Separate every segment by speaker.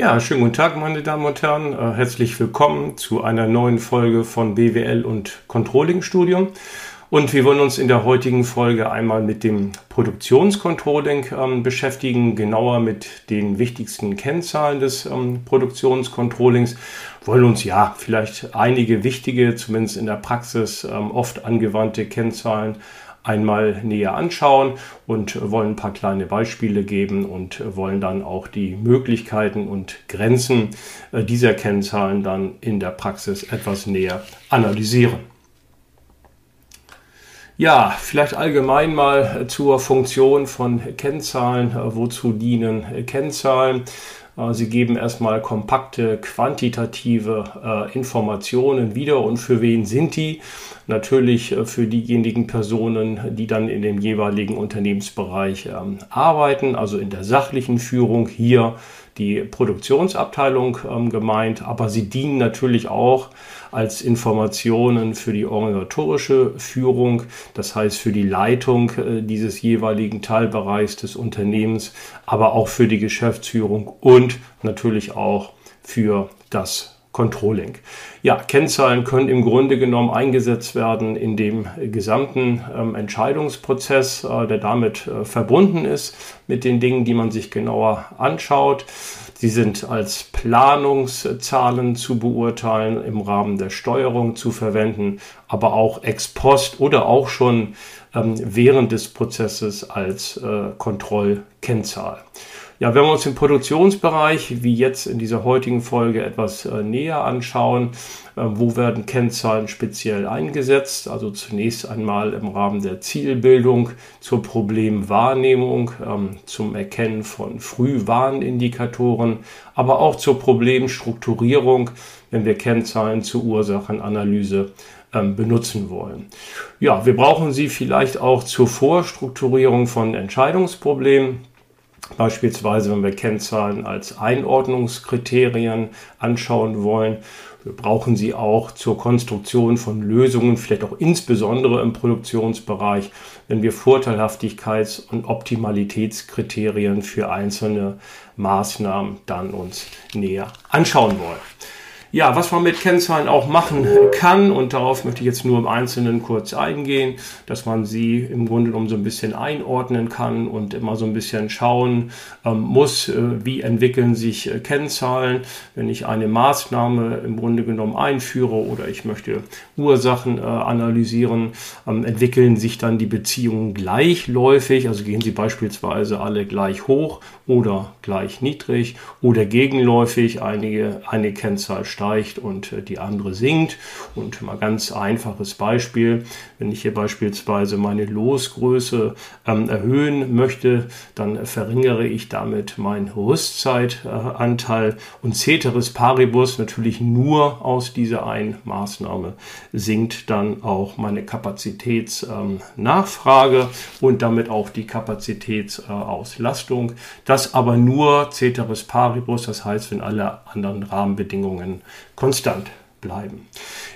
Speaker 1: Ja, schönen guten Tag, meine Damen und Herren. Äh, herzlich willkommen zu einer neuen Folge von BWL und Controlling Studium. Und wir wollen uns in der heutigen Folge einmal mit dem Produktionscontrolling ähm, beschäftigen, genauer mit den wichtigsten Kennzahlen des ähm, Produktionscontrollings. Wollen uns ja vielleicht einige wichtige, zumindest in der Praxis ähm, oft angewandte Kennzahlen einmal näher anschauen und wollen ein paar kleine Beispiele geben und wollen dann auch die Möglichkeiten und Grenzen äh, dieser Kennzahlen dann in der Praxis etwas näher analysieren. Ja, vielleicht allgemein mal zur Funktion von Kennzahlen. Äh, wozu dienen Kennzahlen? Sie geben erstmal kompakte, quantitative äh, Informationen wieder. Und für wen sind die? Natürlich äh, für diejenigen Personen, die dann in dem jeweiligen Unternehmensbereich ähm, arbeiten, also in der sachlichen Führung hier die Produktionsabteilung ähm, gemeint, aber sie dienen natürlich auch als Informationen für die organisatorische Führung, das heißt für die Leitung äh, dieses jeweiligen Teilbereichs des Unternehmens, aber auch für die Geschäftsführung und natürlich auch für das Controlling. Ja, Kennzahlen können im Grunde genommen eingesetzt werden in dem gesamten ähm, Entscheidungsprozess, äh, der damit äh, verbunden ist, mit den Dingen, die man sich genauer anschaut. Sie sind als Planungszahlen zu beurteilen, im Rahmen der Steuerung zu verwenden, aber auch ex post oder auch schon ähm, während des Prozesses als äh, Kontrollkennzahl. Ja, wenn wir uns den Produktionsbereich, wie jetzt in dieser heutigen Folge, etwas äh, näher anschauen, äh, wo werden Kennzahlen speziell eingesetzt? Also zunächst einmal im Rahmen der Zielbildung zur Problemwahrnehmung, ähm, zum Erkennen von Frühwarnindikatoren, aber auch zur Problemstrukturierung, wenn wir Kennzahlen zur Ursachenanalyse ähm, benutzen wollen. Ja, wir brauchen sie vielleicht auch zur Vorstrukturierung von Entscheidungsproblemen. Beispielsweise, wenn wir Kennzahlen als Einordnungskriterien anschauen wollen, wir brauchen sie auch zur Konstruktion von Lösungen, vielleicht auch insbesondere im Produktionsbereich, wenn wir Vorteilhaftigkeits- und Optimalitätskriterien für einzelne Maßnahmen dann uns näher anschauen wollen. Ja, was man mit Kennzahlen auch machen kann, und darauf möchte ich jetzt nur im Einzelnen kurz eingehen, dass man sie im Grunde genommen so ein bisschen einordnen kann und immer so ein bisschen schauen ähm, muss, äh, wie entwickeln sich äh, Kennzahlen, wenn ich eine Maßnahme im Grunde genommen einführe oder ich möchte Ursachen äh, analysieren, ähm, entwickeln sich dann die Beziehungen gleichläufig, also gehen sie beispielsweise alle gleich hoch oder gleich niedrig oder gegenläufig, einige, eine Kennzahl steigt und äh, die andere sinkt. Und mal ganz einfaches Beispiel, wenn ich hier beispielsweise meine Losgröße ähm, erhöhen möchte, dann verringere ich damit meinen Rüstzeitanteil und Ceteris Paribus natürlich nur aus dieser einen Maßnahme sinkt dann auch meine Kapazitätsnachfrage ähm, und damit auch die Kapazitätsauslastung. Das aber nur Ceteris Paribus, das heißt, wenn alle anderen Rahmenbedingungen konstant bleiben.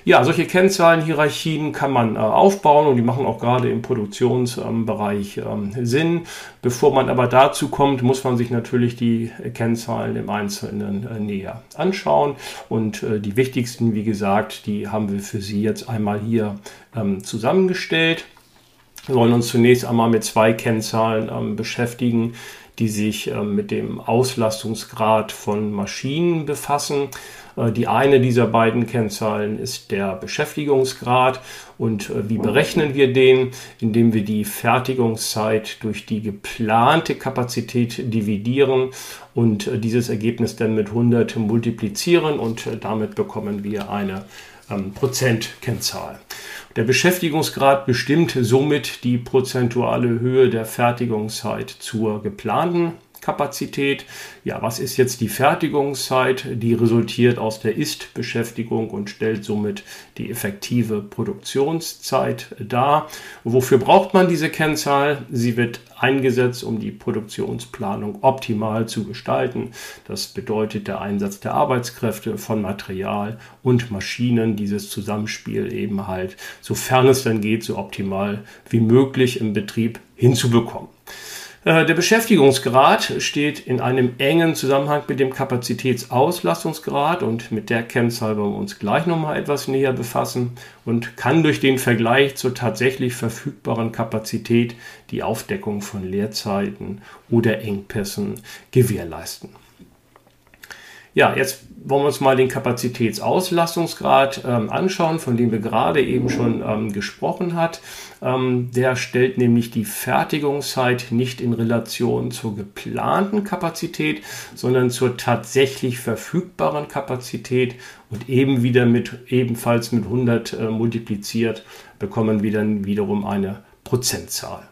Speaker 1: Ja, solche Kennzahlenhierarchien kann man äh, aufbauen und die machen auch gerade im Produktionsbereich ähm, Sinn. Bevor man aber dazu kommt, muss man sich natürlich die Kennzahlen im Einzelnen äh, näher anschauen. Und äh, die wichtigsten, wie gesagt, die haben wir für Sie jetzt einmal hier ähm, zusammengestellt. Wir wollen uns zunächst einmal mit zwei Kennzahlen ähm, beschäftigen, die sich ähm, mit dem Auslastungsgrad von Maschinen befassen. Äh, die eine dieser beiden Kennzahlen ist der Beschäftigungsgrad. Und äh, wie berechnen wir den? Indem wir die Fertigungszeit durch die geplante Kapazität dividieren und äh, dieses Ergebnis dann mit 100 multiplizieren und damit bekommen wir eine ähm, Prozentkennzahl. Der Beschäftigungsgrad bestimmt somit die prozentuale Höhe der Fertigungszeit zur geplanten Kapazität. Ja, was ist jetzt die Fertigungszeit? Die resultiert aus der Ist-Beschäftigung und stellt somit die effektive Produktionszeit dar. Wofür braucht man diese Kennzahl? Sie wird eingesetzt, um die Produktionsplanung optimal zu gestalten. Das bedeutet der Einsatz der Arbeitskräfte von Material und Maschinen, dieses Zusammenspiel eben halt, sofern es dann geht, so optimal wie möglich im Betrieb hinzubekommen. Äh, der Beschäftigungsgrad steht in einem engen Zusammenhang mit dem Kapazitätsauslastungsgrad und mit der Kennzahl wollen wir uns gleich nochmal etwas näher befassen und kann durch den Vergleich zur tatsächlich verfügbaren Kapazität die Aufdeckung von Leerzeiten oder Engpässen gewährleisten. Ja, jetzt wollen wir uns mal den Kapazitätsauslastungsgrad ähm, anschauen, von dem wir gerade eben schon ähm, gesprochen hat. Ähm, der stellt nämlich die Fertigungszeit nicht in Relation zur geplanten Kapazität, sondern zur tatsächlich verfügbaren Kapazität und eben wieder mit ebenfalls mit 100 äh, multipliziert bekommen wir dann wiederum eine Prozentzahl.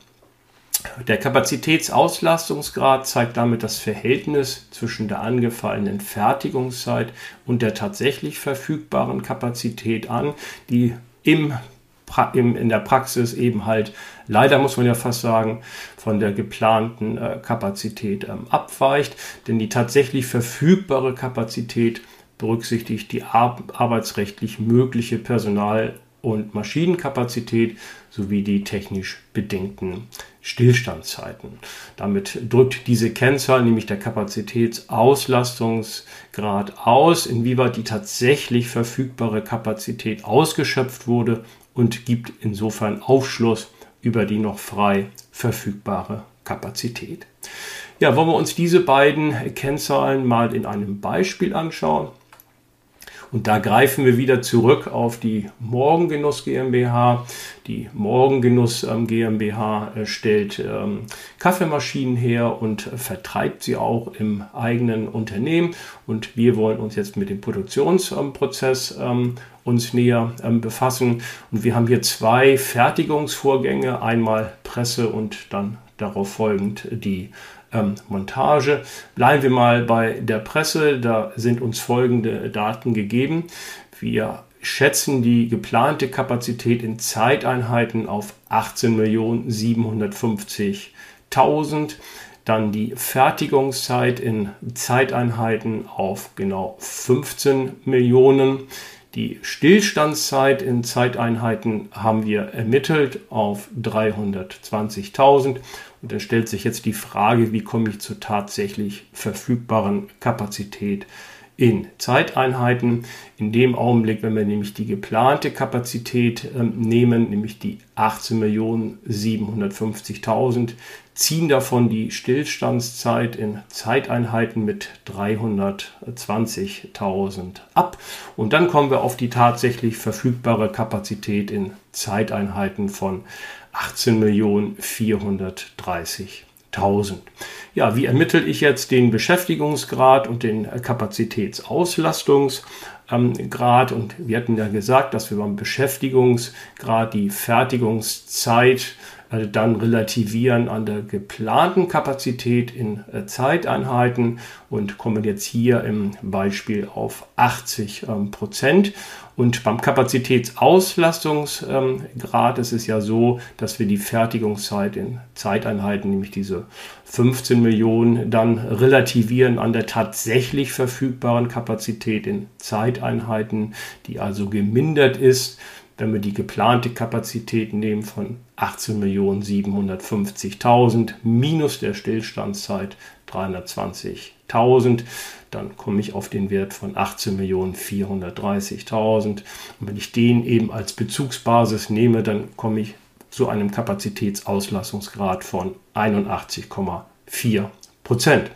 Speaker 1: Der Kapazitätsauslastungsgrad zeigt damit das Verhältnis zwischen der angefallenen Fertigungszeit und der tatsächlich verfügbaren Kapazität an, die im, im, in der Praxis eben halt, leider muss man ja fast sagen, von der geplanten äh, Kapazität ähm, abweicht. Denn die tatsächlich verfügbare Kapazität berücksichtigt die ar arbeitsrechtlich mögliche Personal- und Maschinenkapazität sowie die technisch bedingten Stillstandzeiten. Damit drückt diese Kennzahl, nämlich der Kapazitätsauslastungsgrad aus, inwieweit die tatsächlich verfügbare Kapazität ausgeschöpft wurde und gibt insofern Aufschluss über die noch frei verfügbare Kapazität. Ja, wollen wir uns diese beiden Kennzahlen mal in einem Beispiel anschauen. Und da greifen wir wieder zurück auf die Morgengenuss GmbH. Die Morgengenuss ähm, GmbH äh, stellt ähm, Kaffeemaschinen her und vertreibt sie auch im eigenen Unternehmen. Und wir wollen uns jetzt mit dem Produktionsprozess ähm, uns näher befassen. Und wir haben hier zwei Fertigungsvorgänge, einmal Presse und dann darauf folgend die ähm, Montage. Bleiben wir mal bei der Presse. Da sind uns folgende Daten gegeben. Wir schätzen die geplante Kapazität in Zeiteinheiten auf 18.750.000. Dann die Fertigungszeit in Zeiteinheiten auf genau 15 Millionen. Die Stillstandszeit in Zeiteinheiten haben wir ermittelt auf 320.000 und dann stellt sich jetzt die Frage, wie komme ich zur tatsächlich verfügbaren Kapazität in Zeiteinheiten. In dem Augenblick, wenn wir nämlich die geplante Kapazität äh, nehmen, nämlich die 18.750.000, ziehen davon die Stillstandszeit in Zeiteinheiten mit 320.000 ab. Und dann kommen wir auf die tatsächlich verfügbare Kapazität in Zeiteinheiten von 18.430.000. Ja, wie ermittle ich jetzt den Beschäftigungsgrad und den Kapazitätsauslastungsgrad? Und wir hatten ja gesagt, dass wir beim Beschäftigungsgrad die Fertigungszeit dann relativieren an der geplanten Kapazität in äh, Zeiteinheiten und kommen jetzt hier im Beispiel auf 80 ähm, Prozent. Und beim Kapazitätsauslastungsgrad ist es ja so, dass wir die Fertigungszeit in Zeiteinheiten, nämlich diese 15 Millionen, dann relativieren an der tatsächlich verfügbaren Kapazität in Zeiteinheiten, die also gemindert ist wenn wir die geplante Kapazität nehmen von 18.750.000 minus der Stillstandszeit 320.000, dann komme ich auf den Wert von 18.430.000. Und wenn ich den eben als Bezugsbasis nehme, dann komme ich zu einem Kapazitätsauslassungsgrad von 81,4 Prozent.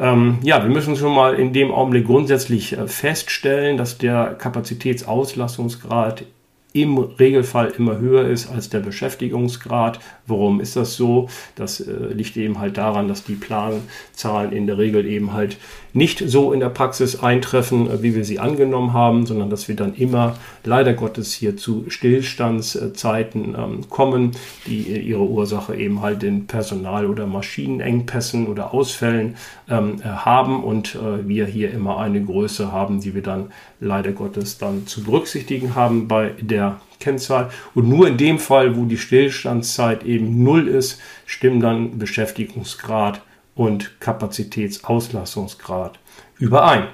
Speaker 1: Ähm, ja, wir müssen schon mal in dem Augenblick grundsätzlich äh, feststellen, dass der Kapazitätsauslassungsgrad im Regelfall immer höher ist als der Beschäftigungsgrad. Warum ist das so? Das äh, liegt eben halt daran, dass die Planzahlen in der Regel eben halt nicht so in der Praxis eintreffen, äh, wie wir sie angenommen haben, sondern dass wir dann immer leider Gottes hier zu Stillstandszeiten ähm, kommen, die äh, ihre Ursache eben halt in Personal- oder Maschinenengpässen oder Ausfällen ähm, äh, haben und wir hier immer eine Größe haben, die wir dann leider Gottes dann zu berücksichtigen haben bei der Kennzahl. Und nur in dem Fall, wo die Stillstandszeit eben null ist, stimmen dann Beschäftigungsgrad und Kapazitätsauslastungsgrad überein.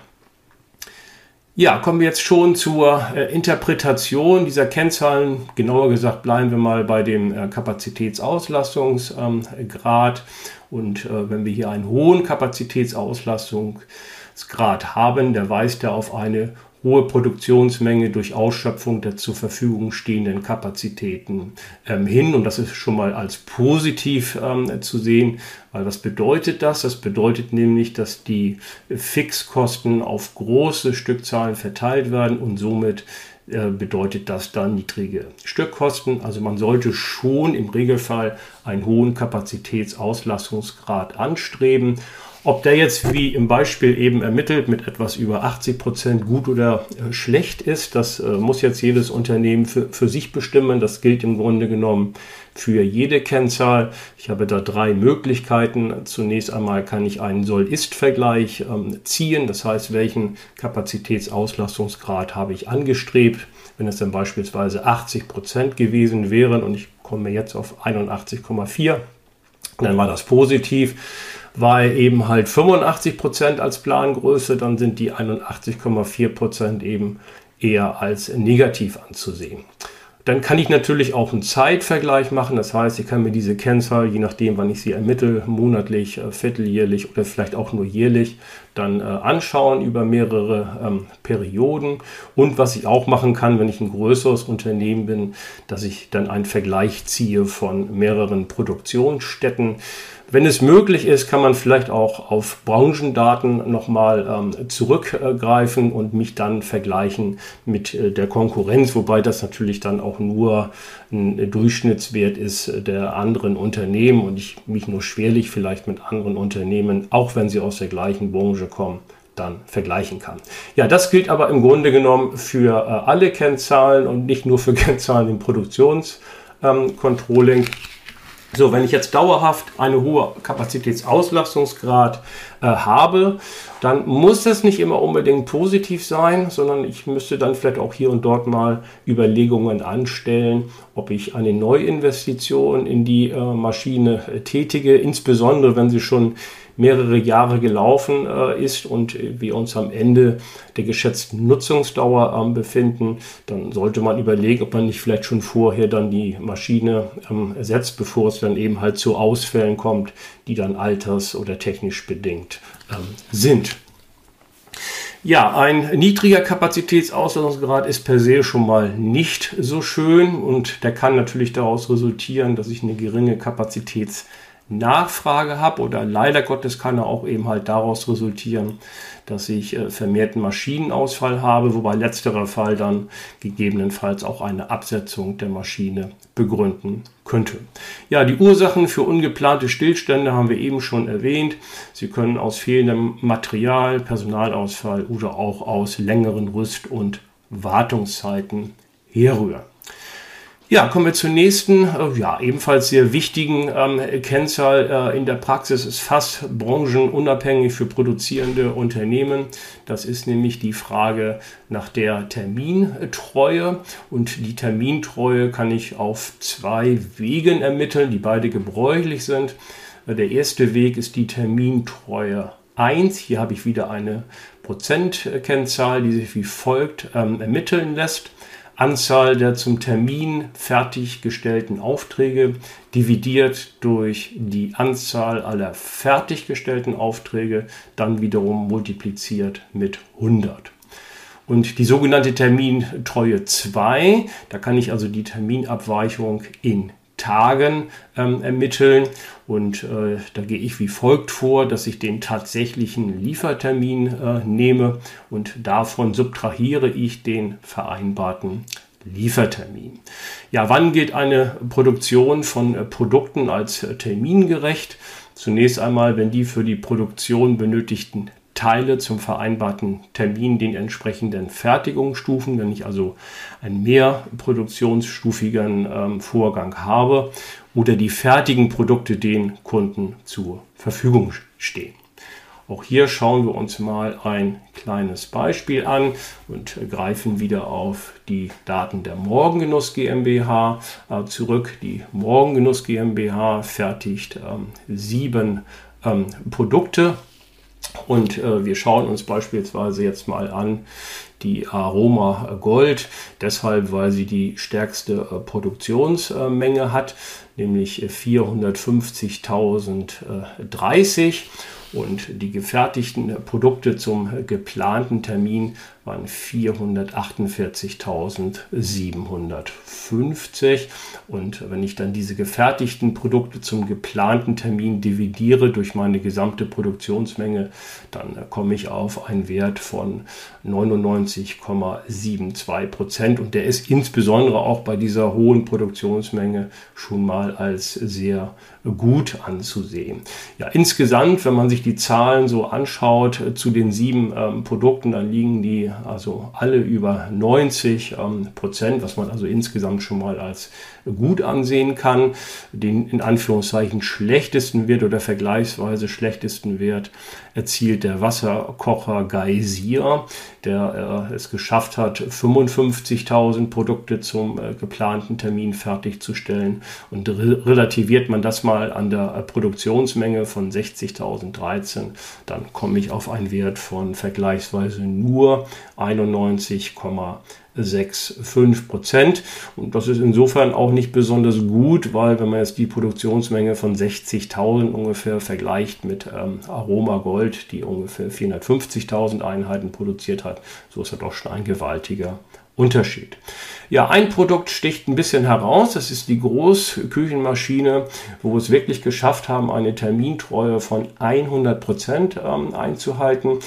Speaker 1: Ja, kommen wir jetzt schon zur äh, Interpretation dieser Kennzahlen. Genauer gesagt bleiben wir mal bei dem äh, Kapazitätsauslastungsgrad. Ähm, und äh, wenn wir hier einen hohen Kapazitätsauslastungsgrad haben, der weist ja auf eine hohe Produktionsmenge durch Ausschöpfung der zur Verfügung stehenden Kapazitäten ähm, hin. Und das ist schon mal als positiv ähm, zu sehen, weil was bedeutet das? Das bedeutet nämlich, dass die Fixkosten auf große Stückzahlen verteilt werden und somit äh, bedeutet das dann niedrige Stückkosten. Also man sollte schon im Regelfall einen hohen Kapazitätsauslastungsgrad anstreben. Ob der jetzt wie im Beispiel eben ermittelt mit etwas über 80 Prozent gut oder äh, schlecht ist, das äh, muss jetzt jedes Unternehmen für, für sich bestimmen. Das gilt im Grunde genommen für jede Kennzahl. Ich habe da drei Möglichkeiten. Zunächst einmal kann ich einen Soll-Ist-Vergleich ähm, ziehen. Das heißt, welchen Kapazitätsauslastungsgrad habe ich angestrebt. Wenn es dann beispielsweise 80 Prozent gewesen wären und ich komme jetzt auf 81,4, dann war das positiv weil eben halt 85 Prozent als Plangröße, dann sind die 81,4 Prozent eben eher als negativ anzusehen. Dann kann ich natürlich auch einen Zeitvergleich machen. Das heißt, ich kann mir diese Kennzahl, je nachdem, wann ich sie ermittle, monatlich, äh, vierteljährlich oder vielleicht auch nur jährlich, dann äh, anschauen über mehrere ähm, Perioden. Und was ich auch machen kann, wenn ich ein größeres Unternehmen bin, dass ich dann einen Vergleich ziehe von mehreren Produktionsstätten. Wenn es möglich ist, kann man vielleicht auch auf Branchendaten nochmal ähm, zurückgreifen und mich dann vergleichen mit äh, der Konkurrenz, wobei das natürlich dann auch nur ein Durchschnittswert ist der anderen Unternehmen und ich mich nur schwerlich vielleicht mit anderen Unternehmen, auch wenn sie aus der gleichen Branche kommen, dann vergleichen kann. Ja, das gilt aber im Grunde genommen für äh, alle Kennzahlen und nicht nur für Kennzahlen im Produktionscontrolling. Ähm, so, wenn ich jetzt dauerhaft eine hohe Kapazitätsauslastungsgrad äh, habe, dann muss das nicht immer unbedingt positiv sein, sondern ich müsste dann vielleicht auch hier und dort mal Überlegungen anstellen, ob ich eine Neuinvestition in die äh, Maschine äh, tätige, insbesondere wenn sie schon mehrere Jahre gelaufen äh, ist und wir uns am Ende der geschätzten Nutzungsdauer ähm, befinden, dann sollte man überlegen, ob man nicht vielleicht schon vorher dann die Maschine ähm, ersetzt, bevor es dann eben halt zu Ausfällen kommt, die dann alters- oder technisch bedingt ähm, sind. Ja, ein niedriger Kapazitätsauslastungsgrad ist per se schon mal nicht so schön und der kann natürlich daraus resultieren, dass ich eine geringe Kapazitäts Nachfrage habe oder leider Gottes kann er auch eben halt daraus resultieren, dass ich äh, vermehrten Maschinenausfall habe, wobei letzterer Fall dann gegebenenfalls auch eine Absetzung der Maschine begründen könnte. Ja, die Ursachen für ungeplante Stillstände haben wir eben schon erwähnt. Sie können aus fehlendem Material, Personalausfall oder auch aus längeren Rüst- und Wartungszeiten herrühren. Ja, kommen wir zur nächsten, äh, ja, ebenfalls sehr wichtigen ähm, Kennzahl äh, in der Praxis ist fast branchenunabhängig für produzierende Unternehmen. Das ist nämlich die Frage nach der Termintreue. Und die Termintreue kann ich auf zwei Wegen ermitteln, die beide gebräuchlich sind. Äh, der erste Weg ist die Termintreue 1. Hier habe ich wieder eine Prozentkennzahl, die sich wie folgt ähm, ermitteln lässt. Anzahl der zum Termin fertiggestellten Aufträge dividiert durch die Anzahl aller fertiggestellten Aufträge, dann wiederum multipliziert mit 100. Und die sogenannte Termintreue 2, da kann ich also die Terminabweichung in Tagen ähm, ermitteln. Und äh, da gehe ich wie folgt vor, dass ich den tatsächlichen Liefertermin äh, nehme und davon subtrahiere ich den vereinbarten Liefertermin. Ja, wann gilt eine Produktion von äh, Produkten als äh, termingerecht? Zunächst einmal, wenn die für die Produktion benötigten Teile zum vereinbarten Termin den entsprechenden Fertigungsstufen, wenn ich also einen mehr produktionsstufigen ähm, Vorgang habe oder die fertigen Produkte den Kunden zur Verfügung stehen. Auch hier schauen wir uns mal ein kleines Beispiel an und greifen wieder auf die Daten der Morgengenuss GmbH äh, zurück. Die Morgengenuss GmbH fertigt ähm, sieben ähm, Produkte Und äh, wir schauen uns beispielsweise jetzt mal an die Aroma Gold, deshalb weil sie die stärkste äh, Produktionsmenge hat, nämlich 450.030 und die gefertigten Produkte zum geplanten Termin waren 448.750. Und wenn ich dann diese gefertigten Produkte zum geplanten Termin dividiere durch meine gesamte Produktionsmenge, dann komme ich auf einen Wert von 99,72 Prozent. Und der ist insbesondere auch bei dieser hohen Produktionsmenge schon mal als sehr gut anzusehen. Ja, insgesamt, wenn man sich die Zahlen so anschaut zu den sieben ähm, Produkten, dann liegen die also alle über 90 ähm, Prozent, was man also insgesamt schon mal als gut ansehen kann. Den in Anführungszeichen schlechtesten Wert oder vergleichsweise schlechtesten Wert erzielt der Wasserkocher Geysir, der äh, es geschafft hat, 55.000 Produkte zum äh, geplanten Termin fertigzustellen. Und re relativiert man das mal an der äh, Produktionsmenge von 60.013, dann komme ich auf einen Wert von vergleichsweise nur 91,5 6,5 Prozent. Und das ist insofern auch nicht besonders gut, weil wenn man jetzt die Produktionsmenge von 60.000 ungefähr vergleicht mit ähm, Aroma Gold, die ungefähr 450.000 Einheiten produziert hat, so ist das doch schon ein gewaltiger Unterschied. Ja, ein Produkt sticht ein bisschen heraus. Das ist die Großküchenmaschine, wo wir es wirklich geschafft haben, eine Termintreue von 100 Prozent ähm, einzuhalten.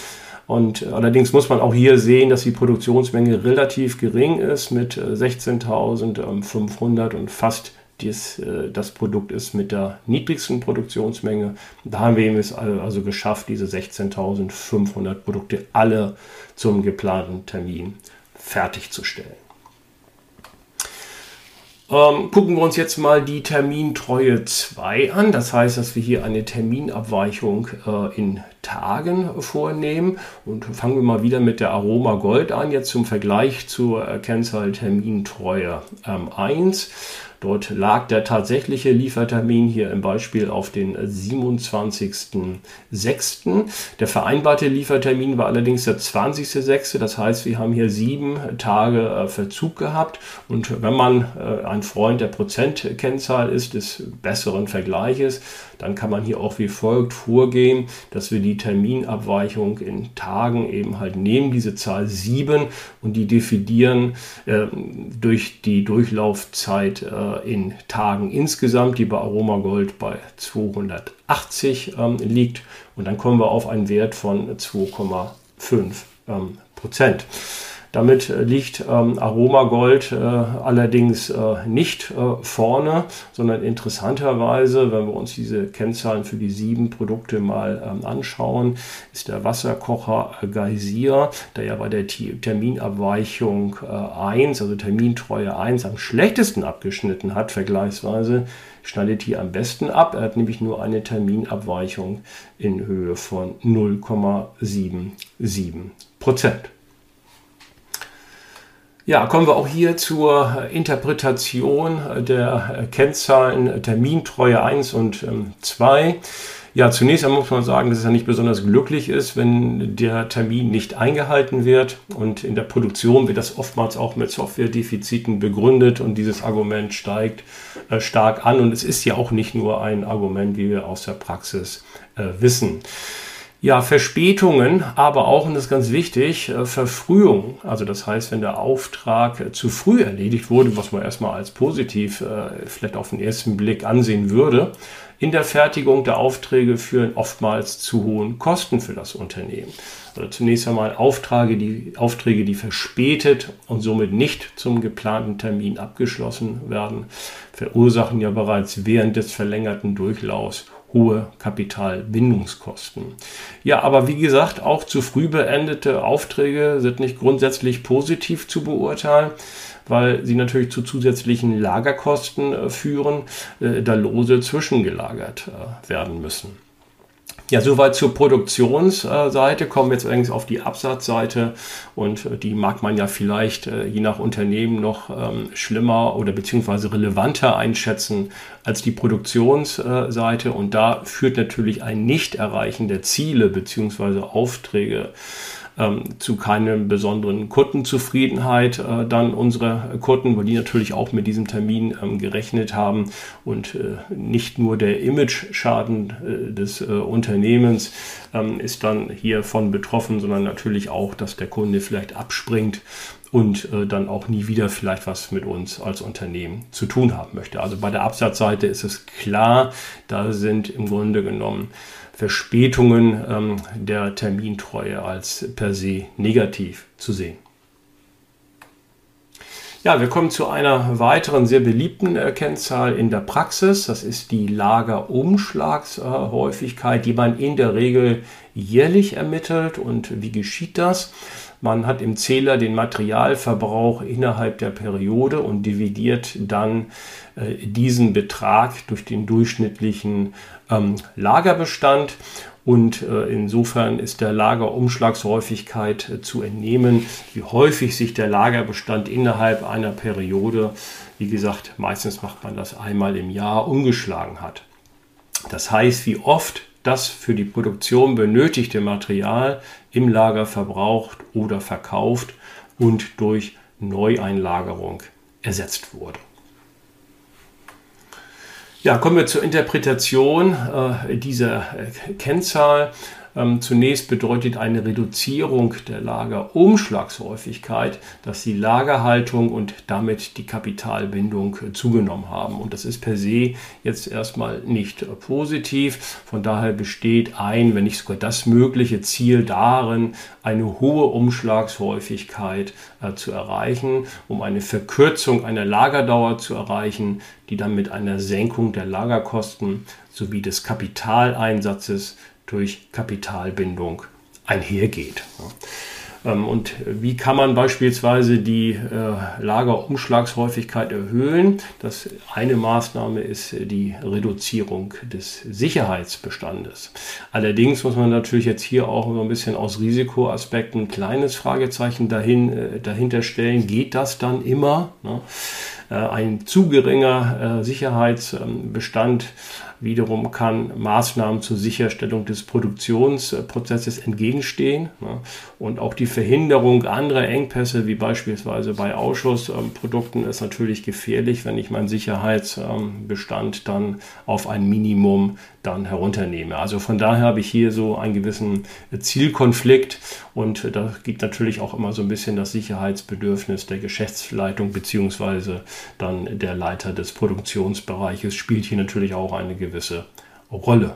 Speaker 1: Und äh, allerdings muss man auch hier sehen, dass die Produktionsmenge relativ gering ist mit 16.500 äh, und fast dies, äh, das Produkt ist mit der niedrigsten Produktionsmenge. Da haben wir es also geschafft, diese 16.500 Produkte alle zum geplanten Termin fertigzustellen. Ähm, gucken wir uns jetzt mal die Termintreue 2 an. Das heißt, dass wir hier eine Terminabweichung äh, in Tagen vornehmen. Und fangen wir mal wieder mit der Aroma Gold an, jetzt zum Vergleich zur Kennzahl Termintreue ähm, 1. Dort lag der tatsächliche Liefertermin hier im Beispiel auf den 27.06. Der vereinbarte Liefertermin war allerdings der 20.06. Das heißt, wir haben hier sieben Tage äh, Verzug gehabt. Und wenn man äh, ein Freund der Prozentkennzahl ist, des besseren Vergleiches, dann kann man hier auch wie folgt vorgehen, dass wir die Terminabweichung in Tagen eben halt nehmen, diese Zahl 7 und die dividieren äh, durch die Durchlaufzeit äh, in Tagen insgesamt, die bei Aroma Gold bei 280 ähm, liegt. Und dann kommen wir auf einen Wert von 2,5 ähm, Prozent. Damit äh, liegt ähm, Aroma Gold äh, allerdings äh, nicht äh, vorne, sondern interessanterweise, wenn wir uns diese Kennzahlen für die sieben Produkte mal ähm, anschauen, ist der Wasserkocher Geysir, der ja bei der Terminabweichung 1, äh, also Termintreue 1, am schlechtesten abgeschnitten hat, vergleichsweise, schneidet hier am besten ab. Er hat nämlich nur eine Terminabweichung in Höhe von 0,77 Prozent. Ja, kommen wir auch hier zur Interpretation der Kennzahlen Termintreue 1 und 2. Ähm, ja, zunächst einmal muss man sagen, dass es ja nicht besonders glücklich ist, wenn der Termin nicht eingehalten wird. Und in der Produktion wird das oftmals auch mit Softwaredefiziten begründet und dieses Argument steigt äh, stark an. Und es ist ja auch nicht nur ein Argument, wie wir aus der Praxis äh, wissen. Ja, Verspätungen, aber auch, und das ist ganz wichtig, äh, Verfrühung. Also das heißt, wenn der Auftrag äh, zu früh erledigt wurde, was man erstmal als positiv äh, vielleicht auf den ersten Blick ansehen würde, in der Fertigung der Aufträge führen oftmals zu hohen Kosten für das Unternehmen. Also zunächst einmal Aufträge, die, Aufträge, die verspätet und somit nicht zum geplanten Termin abgeschlossen werden, verursachen ja bereits während des verlängerten Durchlaufs hohe Kapitalbindungskosten. Ja, aber wie gesagt, auch zu früh beendete Aufträge sind nicht grundsätzlich positiv zu beurteilen, weil sie natürlich zu zusätzlichen Lagerkosten äh, führen, äh, da Lose zwischengelagert äh, werden müssen. Ja, soweit zur Produktionsseite. Kommen wir jetzt allerdings auf die Absatzseite und äh, die mag man ja vielleicht äh, je nach Unternehmen noch ähm, schlimmer oder beziehungsweise relevanter einschätzen als die Produktionsseite. Und da führt natürlich ein Nicht-Erreichen der Ziele beziehungsweise Aufträge ähm, zu keiner besonderen Kundenzufriedenheit äh, dann unsere Kunden, weil die natürlich auch mit diesem Termin ähm, gerechnet haben und äh, nicht nur der Image-Schaden äh, des äh, Unternehmens ähm, ist dann hiervon betroffen, sondern natürlich auch, dass der Kunde vielleicht abspringt und äh, dann auch nie wieder vielleicht was mit uns als Unternehmen zu tun haben möchte. Also bei der Absatzseite ist es klar, da sind im Grunde genommen Verspätungen ähm, der Termintreue als per se negativ zu sehen. Ja, wir kommen zu einer weiteren sehr beliebten äh, Kennzahl in der Praxis. Das ist die Lagerumschlagshäufigkeit, die man in der Regel jährlich ermittelt. Und wie geschieht das? Man hat im Zähler den Materialverbrauch innerhalb der Periode und dividiert dann äh, diesen Betrag durch den durchschnittlichen ähm, Lagerbestand. Und äh, insofern ist der Lagerumschlagshäufigkeit äh, zu entnehmen, wie häufig sich der Lagerbestand innerhalb einer Periode, wie gesagt, meistens macht man das einmal im Jahr, umgeschlagen hat. Das heißt, wie oft das für die Produktion benötigte Material im Lager verbraucht oder verkauft und durch Neueinlagerung ersetzt wurde. Ja, kommen wir zur Interpretation äh, dieser äh, Kennzahl. Ähm, zunächst bedeutet eine Reduzierung der Lagerumschlagshäufigkeit, dass die Lagerhaltung und damit die Kapitalbindung äh, zugenommen haben. Und das ist per se jetzt erstmal nicht äh, positiv. Von daher besteht ein, wenn nicht sogar das mögliche Ziel darin, eine hohe Umschlagshäufigkeit äh, zu erreichen, um eine Verkürzung einer Lagerdauer zu erreichen, die dann mit einer Senkung der Lagerkosten sowie des Kapitaleinsatzes durch Kapitalbindung einhergeht. Ähm, und wie kann man beispielsweise die äh, Lagerumschlagshäufigkeit erhöhen? Das eine Maßnahme ist die Reduzierung des Sicherheitsbestandes. Allerdings muss man natürlich jetzt hier auch so ein bisschen aus Risikoaspekten ein kleines Fragezeichen dahin, äh, dahinter stellen. Geht das dann immer? Äh, ein zu geringer Sicherheitsbestand wiederum kann Maßnahmen zur Sicherstellung des Produktionsprozesses entgegenstehen. Und auch die Verhinderung anderer Engpässe, wie beispielsweise bei Ausschussprodukten, ist natürlich gefährlich, wenn ich meinen Sicherheitsbestand dann auf ein Minimum dann herunternehme. Also von daher habe ich hier so einen gewissen Zielkonflikt und da gibt natürlich auch immer so ein bisschen das Sicherheitsbedürfnis der Geschäftsleitung beziehungsweise dann der Leiter des Produktionsbereiches spielt hier natürlich auch eine gewisse Rolle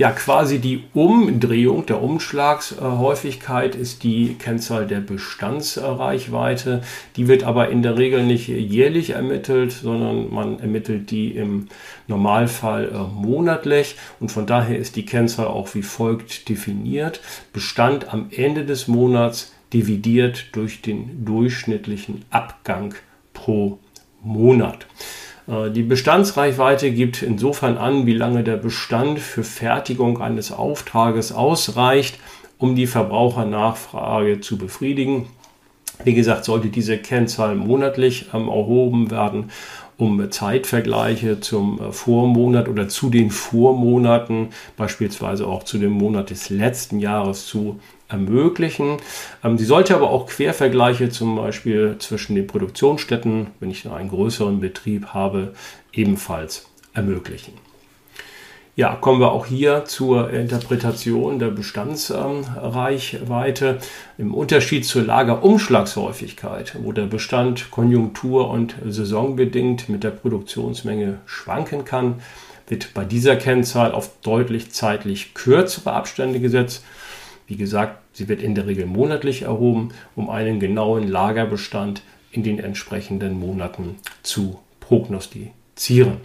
Speaker 1: ja quasi die Umdrehung der Umschlagshäufigkeit ist die Kennzahl der Bestandsreichweite. Die wird aber in der Regel nicht jährlich ermittelt, sondern man ermittelt die im Normalfall äh, monatlich und von daher ist die Kennzahl auch wie folgt definiert. Bestand am Ende des Monats dividiert durch den durchschnittlichen Abgang pro Monat. Äh, die Bestandsreichweite gibt insofern an, wie lange der Bestand für Fertigung eines Auftrages ausreicht, um die Verbrauchernachfrage zu befriedigen. Wie gesagt, sollte diese Kennzahl monatlich ähm, erhoben werden, um Zeitvergleiche zum äh, Vormonat oder zu den Vormonaten, beispielsweise auch zu dem Monat des letzten Jahres zu ermöglichen. Ähm, sie sollte aber auch Quervergleiche zum Beispiel zwischen den Produktionsstätten, wenn ich einen größeren Betrieb habe, ebenfalls ermöglichen. Ja, kommen wir auch hier zur Interpretation der Bestandsreichweite. Im Unterschied zur Lagerumschlagshäufigkeit, wo der Bestand konjunktur- und saisonbedingt mit der Produktionsmenge schwanken kann, wird bei dieser Kennzahl auf deutlich zeitlich kürzere Abstände gesetzt wie gesagt, sie wird in der Regel monatlich erhoben, um einen genauen Lagerbestand in den entsprechenden Monaten zu prognostizieren.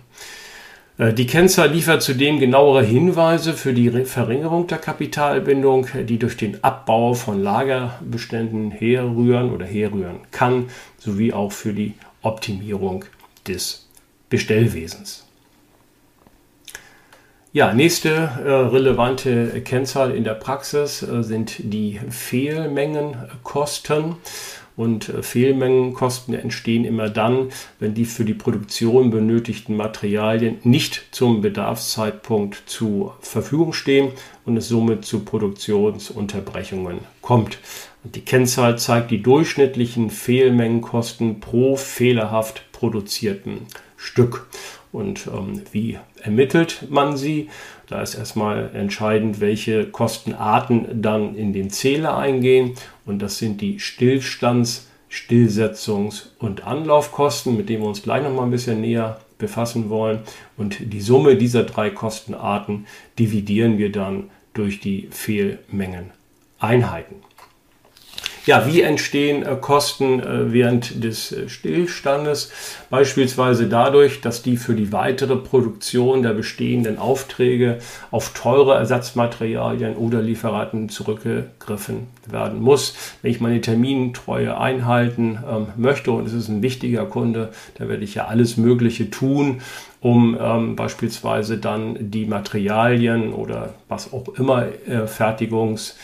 Speaker 1: Äh, die Kennzahl liefert zudem genauere Hinweise für die Verringerung der Kapitalbindung, die durch den Abbau von Lagerbeständen herrühren oder herrühren kann, sowie auch für die Optimierung des Bestellwesens. Ja, nächste äh, relevante Kennzahl in der Praxis äh, sind die Fehlmengenkosten. Und äh, Fehlmengenkosten entstehen immer dann, wenn die für die Produktion benötigten Materialien nicht zum Bedarfszeitpunkt zur Verfügung stehen und es somit zu Produktionsunterbrechungen kommt. Und die Kennzahl zeigt die durchschnittlichen Fehlmengenkosten pro fehlerhaft produzierten Stück. Und ähm, wie ermittelt man sie? Da ist erstmal entscheidend, welche Kostenarten dann in den Zähler eingehen. Und das sind die Stillstands-, Stillsetzungs- und Anlaufkosten, mit denen wir uns gleich noch mal ein bisschen näher befassen wollen. Und die Summe dieser drei Kostenarten dividieren wir dann durch die Fehlmengeneinheiten. Ja, wie entstehen äh, Kosten äh, während des äh, Stillstandes? Beispielsweise dadurch, dass die für die weitere Produktion der bestehenden Aufträge auf teure Ersatzmaterialien oder Lieferanten zurückgegriffen werden muss. Wenn ich meine Termintreue einhalten ähm, möchte und es ist ein wichtiger Kunde, dann werde ich ja alles Mögliche tun, um ähm, beispielsweise dann die Materialien oder was auch immer äh, Fertigungs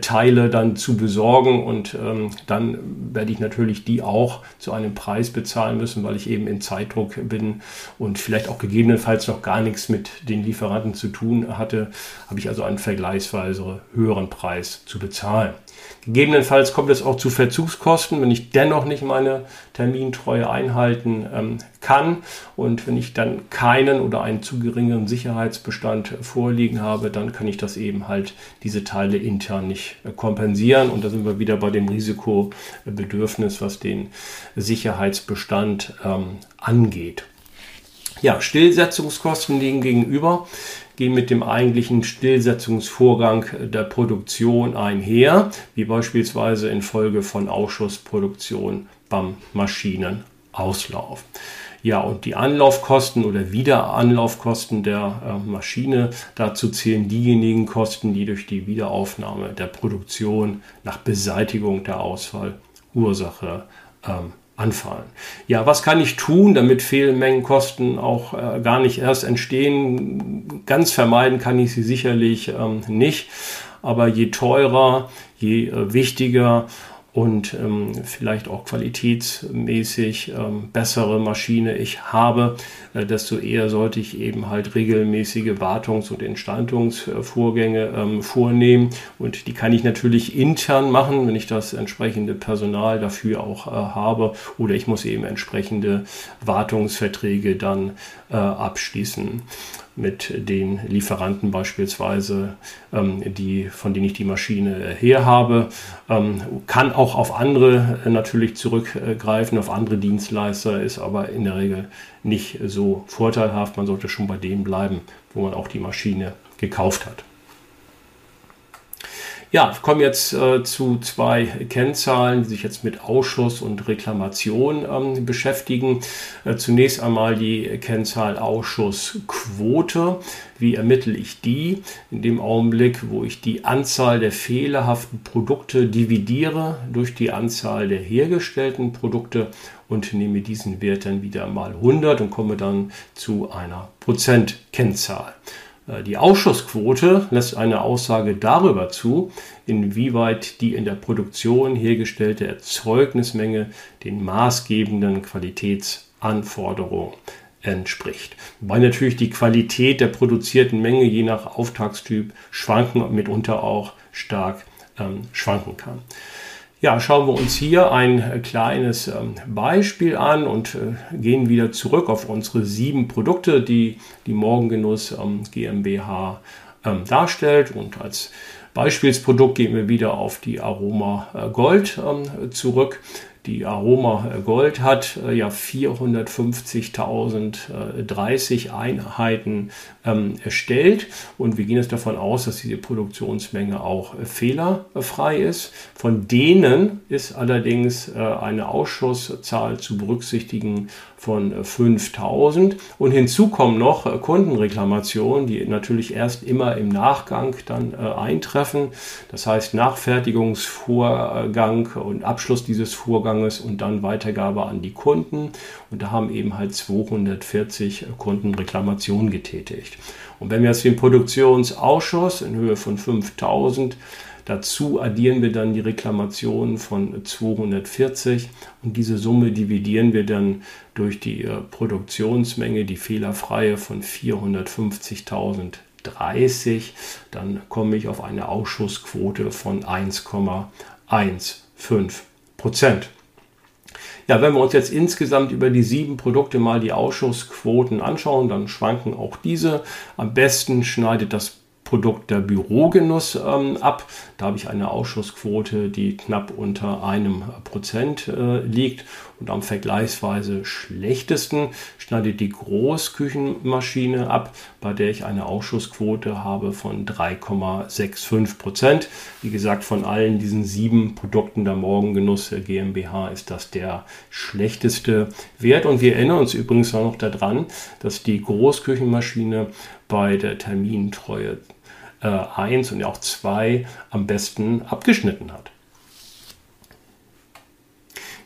Speaker 1: Teile dann zu besorgen und ähm, dann werde ich natürlich die auch zu einem Preis bezahlen müssen, weil ich eben in Zeitdruck bin und vielleicht auch gegebenenfalls noch gar nichts mit den Lieferanten zu tun hatte, habe ich also einen vergleichsweise höheren Preis zu bezahlen. Gegebenenfalls kommt es auch zu Verzugskosten, wenn ich dennoch nicht meine Termintreue einhalten ähm, kann. Und wenn ich dann keinen oder einen zu geringeren Sicherheitsbestand vorliegen habe, dann kann ich das eben halt diese Teile intern nicht äh, kompensieren. Und da sind wir wieder bei dem Risikobedürfnis, was den Sicherheitsbestand ähm, angeht. Ja, Stillsetzungskosten liegen gegenüber gehen mit dem eigentlichen Stillsetzungsvorgang der Produktion einher, wie beispielsweise infolge von Ausschussproduktion beim Maschinenauslauf. Ja, und die Anlaufkosten oder Wiederanlaufkosten der äh, Maschine, dazu zählen diejenigen Kosten, die durch die Wiederaufnahme der Produktion nach Beseitigung der Ausfallursache ähm, anfallen. Ja, was kann ich tun, damit Fehlmengenkosten auch äh, gar nicht erst entstehen? Ganz vermeiden kann ich sie sicherlich ähm, nicht, aber je teurer, je äh, wichtiger und ähm, vielleicht auch qualitätsmäßig ähm, bessere Maschine ich habe, äh, desto eher sollte ich eben halt regelmäßige Wartungs- und Instandungsvorgänge ähm, vornehmen. Und die kann ich natürlich intern machen, wenn ich das entsprechende Personal dafür auch äh, habe. Oder ich muss eben entsprechende Wartungsverträge dann äh, abschließen mit den Lieferanten beispielsweise, ähm, die, von denen ich die Maschine her habe. Ähm, kann auch auf andere äh, natürlich zurückgreifen, auf andere Dienstleister, ist aber in der Regel nicht so vorteilhaft. Man sollte schon bei dem bleiben, wo man auch die Maschine gekauft hat. Ja, ich komme jetzt äh, zu zwei Kennzahlen, die sich jetzt mit Ausschuss und Reklamation ähm, beschäftigen. Äh, zunächst einmal die Kennzahl Ausschussquote. Wie ermittle ich die? In dem Augenblick, wo ich die Anzahl der fehlerhaften Produkte dividiere durch die Anzahl der hergestellten Produkte und nehme diesen Wert dann wieder mal 100 und komme dann zu einer Prozentkennzahl. Äh, die Ausschussquote lässt eine Aussage darüber zu, inwieweit die in der Produktion hergestellte Erzeugnismenge den maßgebenden Qualitätsanforderungen entspricht. Wobei natürlich die Qualität der produzierten Menge je nach Auftragstyp schwanken und mitunter auch stark ähm, schwanken kann. Ja, schauen wir uns hier ein kleines ähm, Beispiel an und äh, gehen wieder zurück auf unsere sieben Produkte, die die Morgengenuss ähm, GmbH ähm, darstellt. Und als Beispielsprodukt gehen wir wieder auf die Aroma äh, Gold zurück. Die Aroma Gold hat äh, ja 450.030 Einheiten ähm, erstellt und wir gehen jetzt davon aus, dass diese Produktionsmenge auch äh, fehlerfrei ist. Von denen ist allerdings äh, eine Ausschusszahl zu berücksichtigen von 5000 und hinzu kommen noch äh, Kundenreklamationen, die natürlich erst immer im Nachgang dann eintreffen. Das heißt, nach Fertigungsvorgang und Abschluss dieses Vorganges und dann Weitergabe an die Kunden. Und da haben eben halt 240 Kunden Reklamationen getätigt. Und wenn wir jetzt den Produktionsausschuss in Höhe von 5000 Dazu addieren wir dann die Reklamationen von 240 und diese Summe dividieren wir dann durch die äh, Produktionsmenge, die fehlerfreie von 450.030. Dann komme ich auf eine Ausschussquote von 1,15 Prozent. Ja, wenn wir uns jetzt insgesamt über die sieben Produkte mal die Ausschussquoten anschauen, dann schwanken auch diese. Am besten schneidet das Produkt der Bürogenuss ähm, ab. Da habe ich eine Ausschussquote, die knapp unter einem Prozent äh, liegt. Und am vergleichsweise schlechtesten schneidet die Großküchenmaschine ab, bei der ich eine Ausschussquote habe von 3,65 Prozent. Wie gesagt, von allen diesen sieben Produkten der Morgengenuss der GmbH ist das der schlechteste Wert. Und wir erinnern uns übrigens auch noch daran, dass die Großküchenmaschine bei der Termintreue äh, 1 und auch 2 am besten abgeschnitten hat.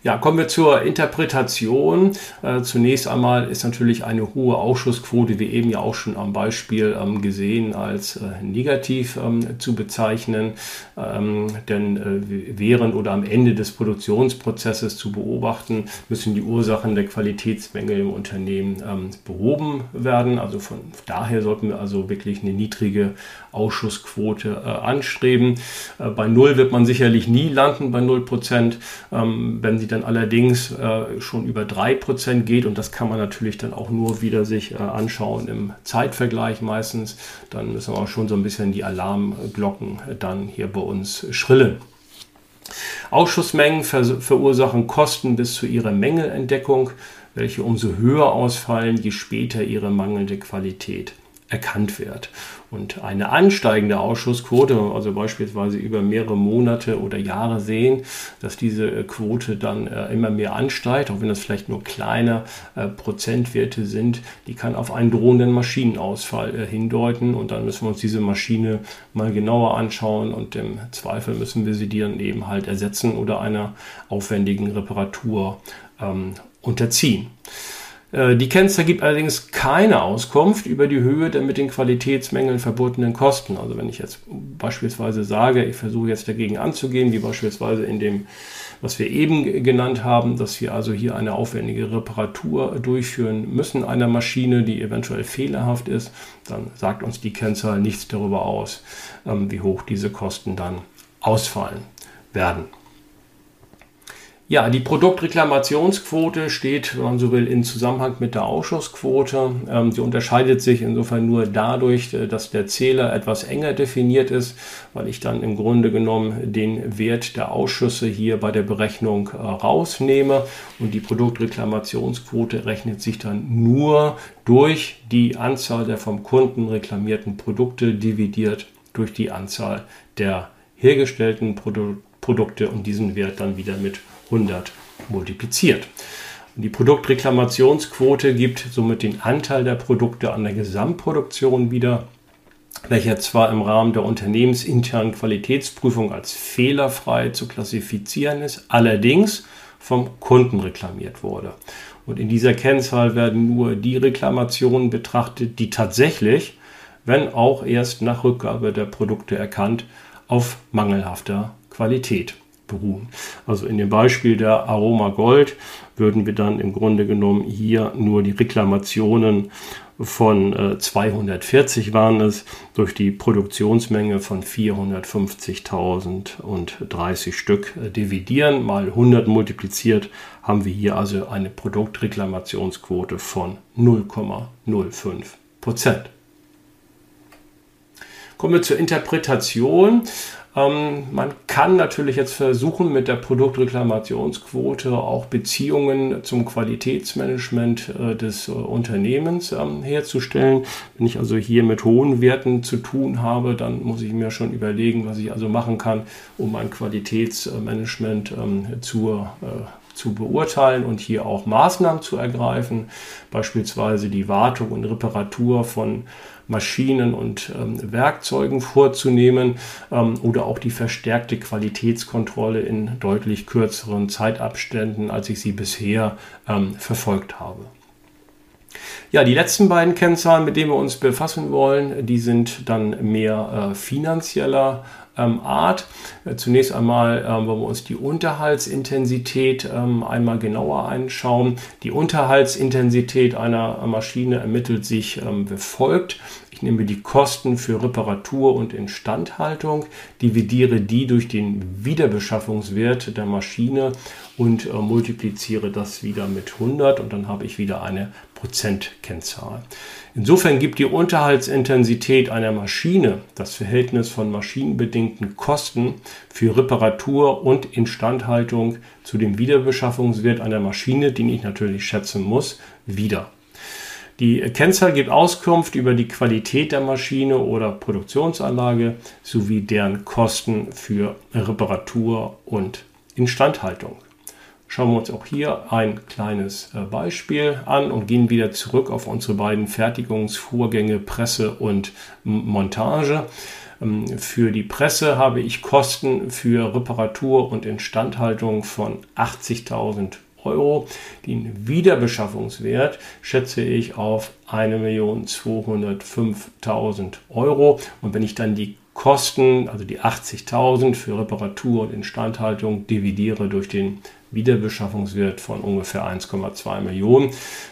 Speaker 1: Ja, kommen wir zur Interpretation. Äh, zunächst einmal ist natürlich eine hohe Ausschussquote, wie eben ja auch schon am Beispiel ähm, gesehen, als äh, negativ ähm, zu bezeichnen. Ähm, denn äh, während oder am Ende des Produktionsprozesses zu beobachten, müssen die Ursachen der Qualitätsmängel im Unternehmen ähm, behoben werden. Also von daher sollten wir also wirklich eine niedrige Ausschussquote äh, anstreben. Äh, bei Null wird man sicherlich nie landen, bei 0 Prozent. Ähm, wenn Sie dann allerdings äh, schon über 3% geht und das kann man natürlich dann auch nur wieder sich äh, anschauen im Zeitvergleich meistens, dann müssen wir auch schon so ein bisschen die Alarmglocken dann hier bei uns schrillen. Ausschussmengen ver verursachen Kosten bis zu ihrer Mängelentdeckung, welche umso höher ausfallen, je später ihre mangelnde Qualität erkannt wird. Und eine ansteigende Ausschussquote, also beispielsweise über mehrere Monate oder Jahre sehen, dass diese äh, Quote dann äh, immer mehr ansteigt, auch wenn das vielleicht nur kleine äh, Prozentwerte sind, die kann auf einen drohenden Maschinenausfall hindeuten. Und dann müssen wir uns diese Maschine mal genauer anschauen und im Zweifel müssen wir sie dann eben halt ersetzen oder einer aufwendigen Reparatur ähm, unterziehen. Äh, die Kennzahl gibt allerdings keine Auskunft über die Höhe der mit den Qualitätsmängeln verbundenen Kosten. Also wenn ich jetzt beispielsweise sage, ich versuche jetzt dagegen anzugehen, wie beispielsweise in dem, was wir eben genannt haben, dass wir also hier eine aufwendige Reparatur durchführen müssen einer Maschine, die eventuell fehlerhaft ist, dann sagt uns die Kennzahl nichts darüber aus, ähm, wie hoch diese Kosten dann ausfallen werden. Ja, die Produktreklamationsquote steht, wenn man so will, in Zusammenhang mit der Ausschussquote. Ähm, sie unterscheidet sich insofern nur dadurch, äh, dass der Zähler etwas enger definiert ist, weil ich dann im Grunde genommen den Wert der Ausschüsse hier bei der Berechnung äh, rausnehme und die Produktreklamationsquote rechnet sich dann nur durch die Anzahl der vom Kunden reklamierten Produkte dividiert durch die Anzahl der hergestellten Produ Produkte und diesen Wert dann wieder mit 100 multipliziert. Die Produktreklamationsquote gibt somit den Anteil der Produkte an der Gesamtproduktion wieder, welcher zwar im Rahmen der unternehmensinternen Qualitätsprüfung als fehlerfrei zu klassifizieren ist, allerdings vom Kunden reklamiert wurde. Und in dieser Kennzahl werden nur die Reklamationen betrachtet, die tatsächlich, wenn auch erst nach Rückgabe der Produkte erkannt, auf mangelhafter Qualität beruhen. Also in dem Beispiel der Aroma Gold würden wir dann im Grunde genommen hier nur die Reklamationen von äh, 240 waren es durch die Produktionsmenge von 450.030 Stück äh, dividieren mal 100 multipliziert haben wir hier also eine Produktreklamationsquote von 0,05 Prozent. Kommen wir zur Interpretation. Ähm, man kann natürlich jetzt versuchen, mit der Produktreklamationsquote auch Beziehungen zum Qualitätsmanagement äh, des äh, Unternehmens ähm, herzustellen. Wenn ich also hier mit hohen Werten zu tun habe, dann muss ich mir schon überlegen, was ich also machen kann, um mein Qualitätsmanagement ähm, zur, äh, zu beurteilen und hier auch Maßnahmen zu ergreifen, beispielsweise die Wartung und Reparatur von Maschinen und ähm, Werkzeugen vorzunehmen ähm, oder auch die verstärkte Qualitätskontrolle in deutlich kürzeren Zeitabständen, als ich sie bisher ähm, verfolgt habe. Ja, die letzten beiden Kennzahlen, mit denen wir uns befassen wollen, die sind dann mehr äh, finanzieller ähm, Art. Äh, zunächst einmal ähm, wollen wir uns die Unterhaltsintensität ähm, einmal genauer anschauen. Die Unterhaltsintensität einer Maschine ermittelt sich ähm, wie folgt. Ich nehme die Kosten für Reparatur und Instandhaltung, dividiere die durch den Wiederbeschaffungswert der Maschine und äh, multipliziere das wieder mit 100 und dann habe ich wieder eine Prozentkennzahl. Insofern gibt die Unterhaltsintensität einer Maschine das Verhältnis von maschinenbedingten Kosten für Reparatur und Instandhaltung zu dem Wiederbeschaffungswert einer Maschine, den ich natürlich schätzen muss, wieder. Die Kennzahl gibt Auskunft über die Qualität der Maschine oder Produktionsanlage sowie deren Kosten für Reparatur und Instandhaltung. Schauen wir uns auch hier ein kleines äh, Beispiel an und gehen wieder zurück auf unsere beiden Fertigungsvorgänge Presse und Montage. Ähm, für die Presse habe ich Kosten für Reparatur und Instandhaltung von 80.000 Euro. Den Wiederbeschaffungswert schätze ich auf 1.205.000 Euro. Und wenn ich dann die Kosten, also die 80.000 für Reparatur und Instandhaltung, dividiere durch den Wiederbeschaffungswert von ungefähr 1,2 Millionen,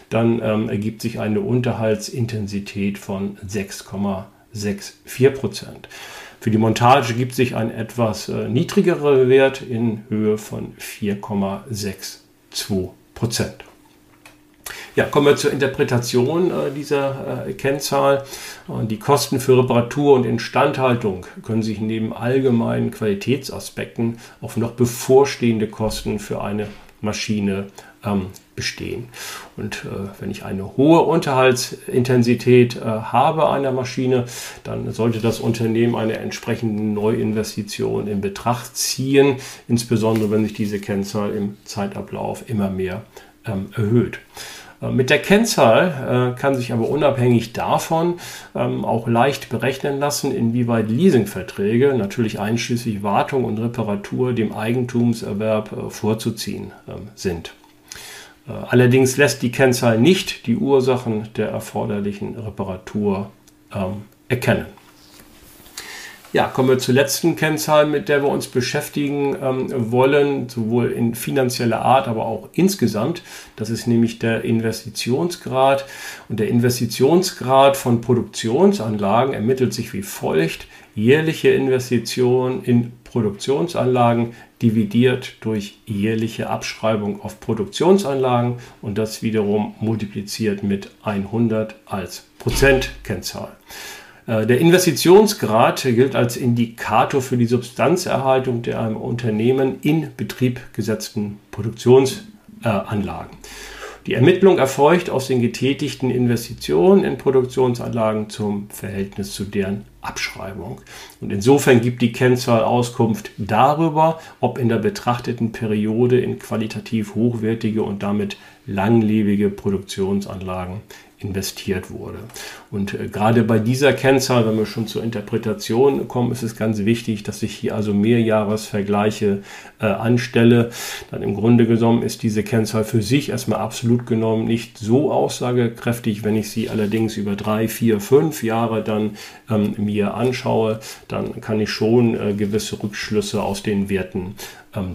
Speaker 1: dann ähm, ergibt sich eine Unterhaltsintensität von 6,64 Prozent. Für die Montage gibt sich ein etwas äh, niedrigerer Wert in Höhe von 4,6 2 Prozent. Ja, kommen wir zur Interpretation äh, dieser äh, Kennzahl. Und die Kosten für Reparatur und Instandhaltung können sich neben allgemeinen Qualitätsaspekten auf noch bevorstehende Kosten für eine Maschine ähm, bestehen. Und äh, wenn ich eine hohe Unterhaltsintensität äh, habe einer Maschine, dann sollte das Unternehmen eine entsprechende Neuinvestition in Betracht ziehen, insbesondere wenn sich diese Kennzahl im Zeitablauf immer mehr ähm, erhöht. Äh, mit der Kennzahl äh, kann sich aber unabhängig davon ähm, auch leicht berechnen lassen, inwieweit Leasingverträge, natürlich einschließlich Wartung und Reparatur, dem Eigentumserwerb äh, vorzuziehen ähm, sind. Allerdings lässt die Kennzahl nicht die Ursachen der erforderlichen Reparatur ähm, erkennen. Ja, kommen wir zur letzten Kennzahl, mit der wir uns beschäftigen ähm, wollen, sowohl in finanzieller Art, aber auch insgesamt. Das ist nämlich der Investitionsgrad. Und der Investitionsgrad von Produktionsanlagen ermittelt sich wie folgt. Jährliche Investitionen in Produktionsanlagen dividiert durch jährliche Abschreibung auf Produktionsanlagen und das wiederum multipliziert mit 100 als Prozentkennzahl. Äh, der Investitionsgrad gilt als Indikator für die Substanzerhaltung der einem Unternehmen in Betrieb gesetzten Produktionsanlagen. Die Ermittlung erfolgt aus den getätigten Investitionen in Produktionsanlagen zum Verhältnis zu deren Abschreibung. Und insofern gibt die Kennzahl Auskunft darüber, ob in der betrachteten Periode in qualitativ hochwertige und damit langlebige Produktionsanlagen investiert wurde. Und äh, gerade bei dieser Kennzahl, wenn wir schon zur Interpretation kommen, ist es ganz wichtig, dass ich hier also Mehrjahresvergleiche äh, anstelle. Dann im Grunde genommen ist diese Kennzahl für sich erstmal absolut genommen nicht so aussagekräftig. Wenn ich sie allerdings über drei, vier, fünf Jahre dann ähm, mir anschaue, dann kann ich schon äh, gewisse Rückschlüsse aus den Werten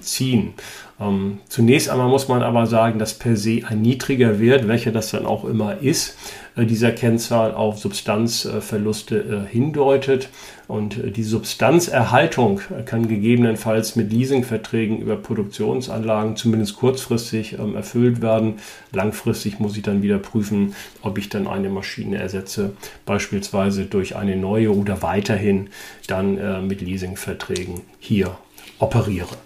Speaker 1: ziehen. Ähm, zunächst einmal muss man aber sagen, dass per se ein niedriger Wert, welcher das dann auch immer ist, äh, dieser Kennzahl auf Substanzverluste äh, hindeutet. Und äh, die Substanzerhaltung kann gegebenenfalls mit Leasingverträgen über Produktionsanlagen zumindest kurzfristig ähm, erfüllt werden. Langfristig muss ich dann wieder prüfen, ob ich dann eine Maschine ersetze, beispielsweise durch eine neue oder weiterhin dann mit Leasingverträgen hier operiere.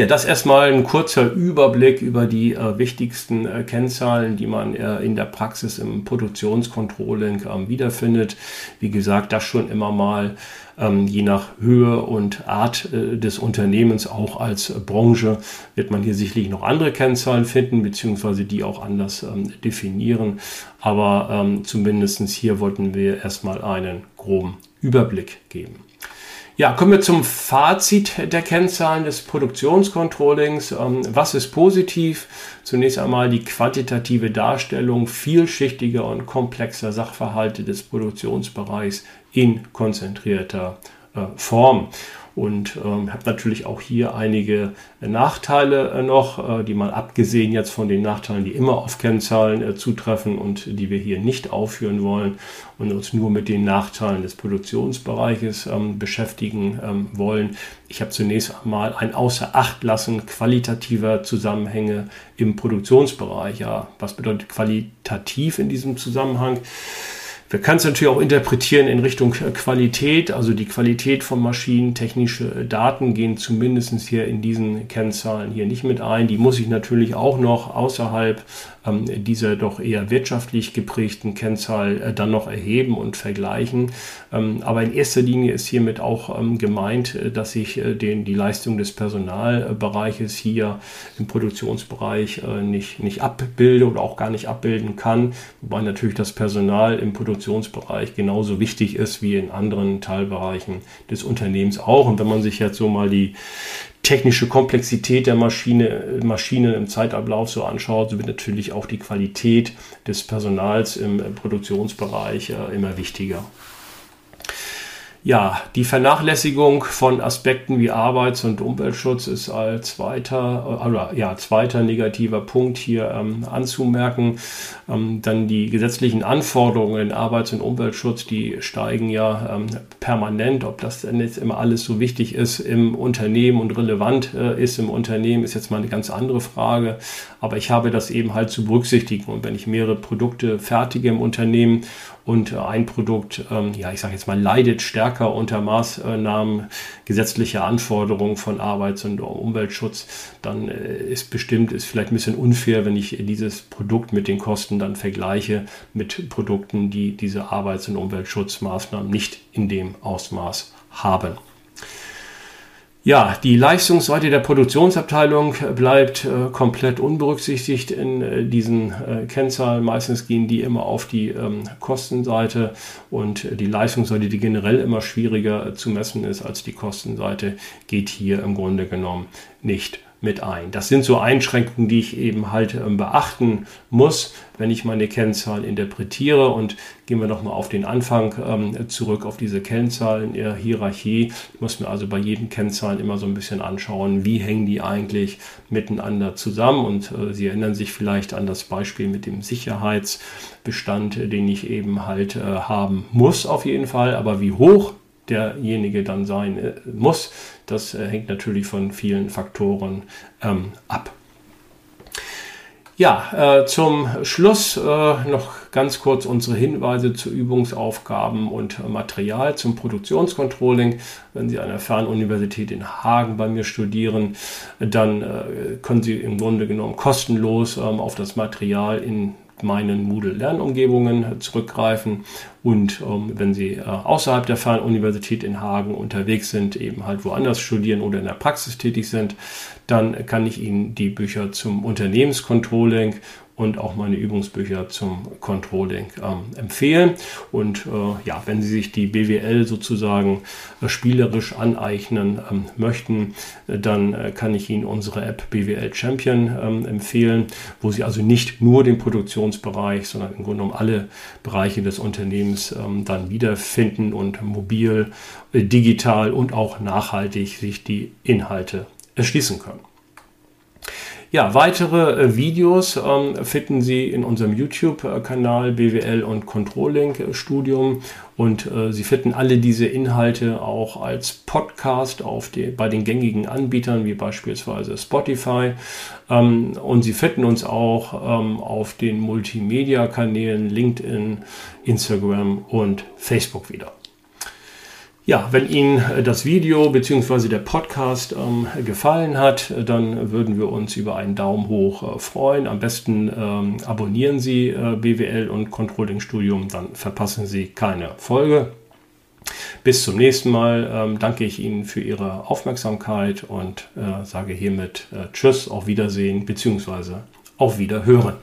Speaker 1: Ja, das erstmal ein kurzer Überblick über die äh, wichtigsten äh, Kennzahlen, die man äh, in der Praxis im Produktionscontrolling ähm, wiederfindet. Wie gesagt, das schon immer mal ähm, je nach Höhe und Art äh, des Unternehmens, auch als Branche, wird man hier sicherlich noch andere Kennzahlen finden, beziehungsweise die auch anders ähm, definieren. Aber ähm, zumindest hier wollten wir erstmal einen groben Überblick geben. Ja, kommen wir zum Fazit der Kennzahlen des Produktionscontrollings. Ähm, was ist positiv? Zunächst einmal die quantitative Darstellung vielschichtiger und komplexer Sachverhalte des Produktionsbereichs in konzentrierter äh, Form und ähm, habe natürlich auch hier einige Nachteile äh, noch, äh, die mal abgesehen jetzt von den Nachteilen, die immer auf Kennzahlen äh, zutreffen und die wir hier nicht aufführen wollen und uns nur mit den Nachteilen des Produktionsbereiches ähm, beschäftigen ähm, wollen. Ich habe zunächst einmal ein Außerachtlassen qualitativer Zusammenhänge im Produktionsbereich. Ja, was bedeutet qualitativ in diesem Zusammenhang? Wir können es natürlich auch interpretieren in Richtung Qualität, also die Qualität von Maschinen, technische Daten gehen zumindest hier in diesen Kennzahlen hier nicht mit ein. Die muss ich natürlich auch noch außerhalb ähm, dieser doch eher wirtschaftlich geprägten Kennzahl äh, dann noch erheben und vergleichen. Ähm, aber in erster Linie ist hiermit auch ähm, gemeint, äh, dass ich äh, den, die Leistung des Personalbereiches hier im Produktionsbereich äh, nicht, nicht abbilde oder auch gar nicht abbilden kann, wobei natürlich das Personal im Produktionsbereich Produktionsbereich genauso wichtig ist wie in anderen Teilbereichen des Unternehmens auch. Und wenn man sich jetzt so mal die technische Komplexität der Maschine, Maschinen im Zeitablauf so anschaut, so wird natürlich auch die Qualität des Personals im Produktionsbereich äh, immer wichtiger. Ja, die Vernachlässigung von Aspekten wie Arbeits- und Umweltschutz ist als zweiter, oder, ja, zweiter negativer Punkt hier ähm, anzumerken. Ähm, dann die gesetzlichen Anforderungen in Arbeits- und Umweltschutz, die steigen ja ähm, permanent. Ob das denn jetzt immer alles so wichtig ist im Unternehmen und relevant äh, ist im Unternehmen, ist jetzt mal eine ganz andere Frage. Aber ich habe das eben halt zu berücksichtigen. Und wenn ich mehrere Produkte fertige im Unternehmen und ein Produkt, ähm, ja, ich sage jetzt mal, leidet stärker unter Maßnahmen gesetzlicher Anforderungen von Arbeits- und Umweltschutz, dann äh, ist bestimmt, ist vielleicht ein bisschen unfair, wenn ich dieses Produkt mit den Kosten dann vergleiche mit Produkten, die diese Arbeits- und Umweltschutzmaßnahmen nicht in dem Ausmaß haben. Ja, die Leistungsseite der Produktionsabteilung bleibt äh, komplett unberücksichtigt in äh, diesen äh, Kennzahlen. Meistens gehen die immer auf die ähm, Kostenseite und die Leistungsseite, die generell immer schwieriger äh, zu messen ist als die Kostenseite, geht hier im Grunde genommen nicht mit ein. Das sind so Einschränkungen, die ich eben halt ähm, beachten muss, wenn ich meine Kennzahlen interpretiere. Und gehen wir nochmal auf den Anfang ähm, zurück, auf diese Kennzahlen in der Hierarchie. Ich muss mir also bei jedem Kennzahlen immer so ein bisschen anschauen, wie hängen die eigentlich miteinander zusammen. Und äh, Sie erinnern sich vielleicht an das Beispiel mit dem Sicherheitsbestand, den ich eben halt äh, haben muss auf jeden Fall. Aber wie hoch derjenige dann sein äh, muss. Das äh, hängt natürlich von vielen Faktoren ähm, ab. Ja, äh, zum Schluss äh, noch ganz kurz unsere Hinweise zu Übungsaufgaben und Material zum Produktionscontrolling. Wenn Sie an der Fernuniversität in Hagen bei mir studieren, dann äh, können Sie im Grunde genommen kostenlos ähm, auf das Material in meinen Moodle-Lernumgebungen zurückgreifen. Und ähm, wenn Sie äh, außerhalb der Fernuniversität in Hagen unterwegs sind, eben halt woanders studieren oder in der Praxis tätig sind, dann kann ich Ihnen die Bücher zum Unternehmenscontrolling und auch meine Übungsbücher zum Controlling ähm, empfehlen. Und äh, ja, wenn Sie sich die BWL sozusagen äh, spielerisch aneignen ähm, möchten, äh, dann äh, kann ich Ihnen unsere App BWL Champion ähm, empfehlen, wo Sie also nicht nur den Produktionsbereich, sondern im Grunde genommen alle Bereiche des Unternehmens ähm, dann wiederfinden und mobil, äh, digital und auch nachhaltig sich die Inhalte erschließen können. Ja, weitere äh, Videos ähm, finden Sie in unserem YouTube-Kanal BWL und Controlling Studium und äh, Sie finden alle diese Inhalte auch als Podcast auf die, bei den gängigen Anbietern wie beispielsweise Spotify ähm, und Sie finden uns auch ähm, auf den Multimedia-Kanälen LinkedIn, Instagram und Facebook wieder. Ja, wenn Ihnen das Video bzw. der Podcast ähm, gefallen hat, dann würden wir uns über einen Daumen hoch äh, freuen. Am besten ähm, abonnieren Sie äh, BWL und Controlling Studium, dann verpassen Sie keine Folge. Bis zum nächsten Mal ähm, danke ich Ihnen für Ihre Aufmerksamkeit und äh, sage hiermit äh, Tschüss, auf Wiedersehen bzw. auf Wiederhören.